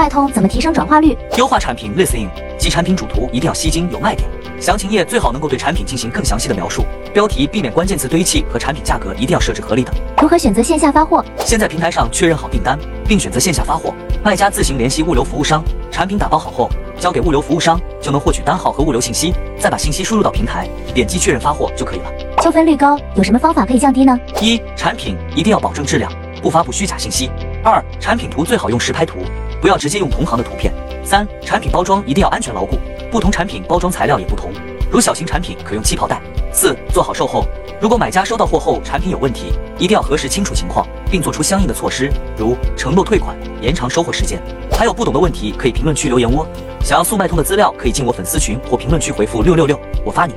脉通怎么提升转化率？优化产品 listing 及产品主图一定要吸睛有卖点，详情页最好能够对产品进行更详细的描述，标题避免关键词堆砌和产品价格一定要设置合理的。如何选择线下发货？先在平台上确认好订单，并选择线下发货，卖家自行联系物流服务商，产品打包好后交给物流服务商，就能获取单号和物流信息，再把信息输入到平台，点击确认发货就可以了。纠纷率高，有什么方法可以降低呢？一、产品一定要保证质量，不发布虚假信息。二、产品图最好用实拍图，不要直接用同行的图片。三、产品包装一定要安全牢固，不同产品包装材料也不同，如小型产品可用气泡袋。四、做好售后，如果买家收到货后产品有问题，一定要核实清楚情况，并做出相应的措施，如承诺退款、延长收货时间。还有不懂的问题可以评论区留言哦。想要速卖通的资料，可以进我粉丝群或评论区回复六六六，我发你。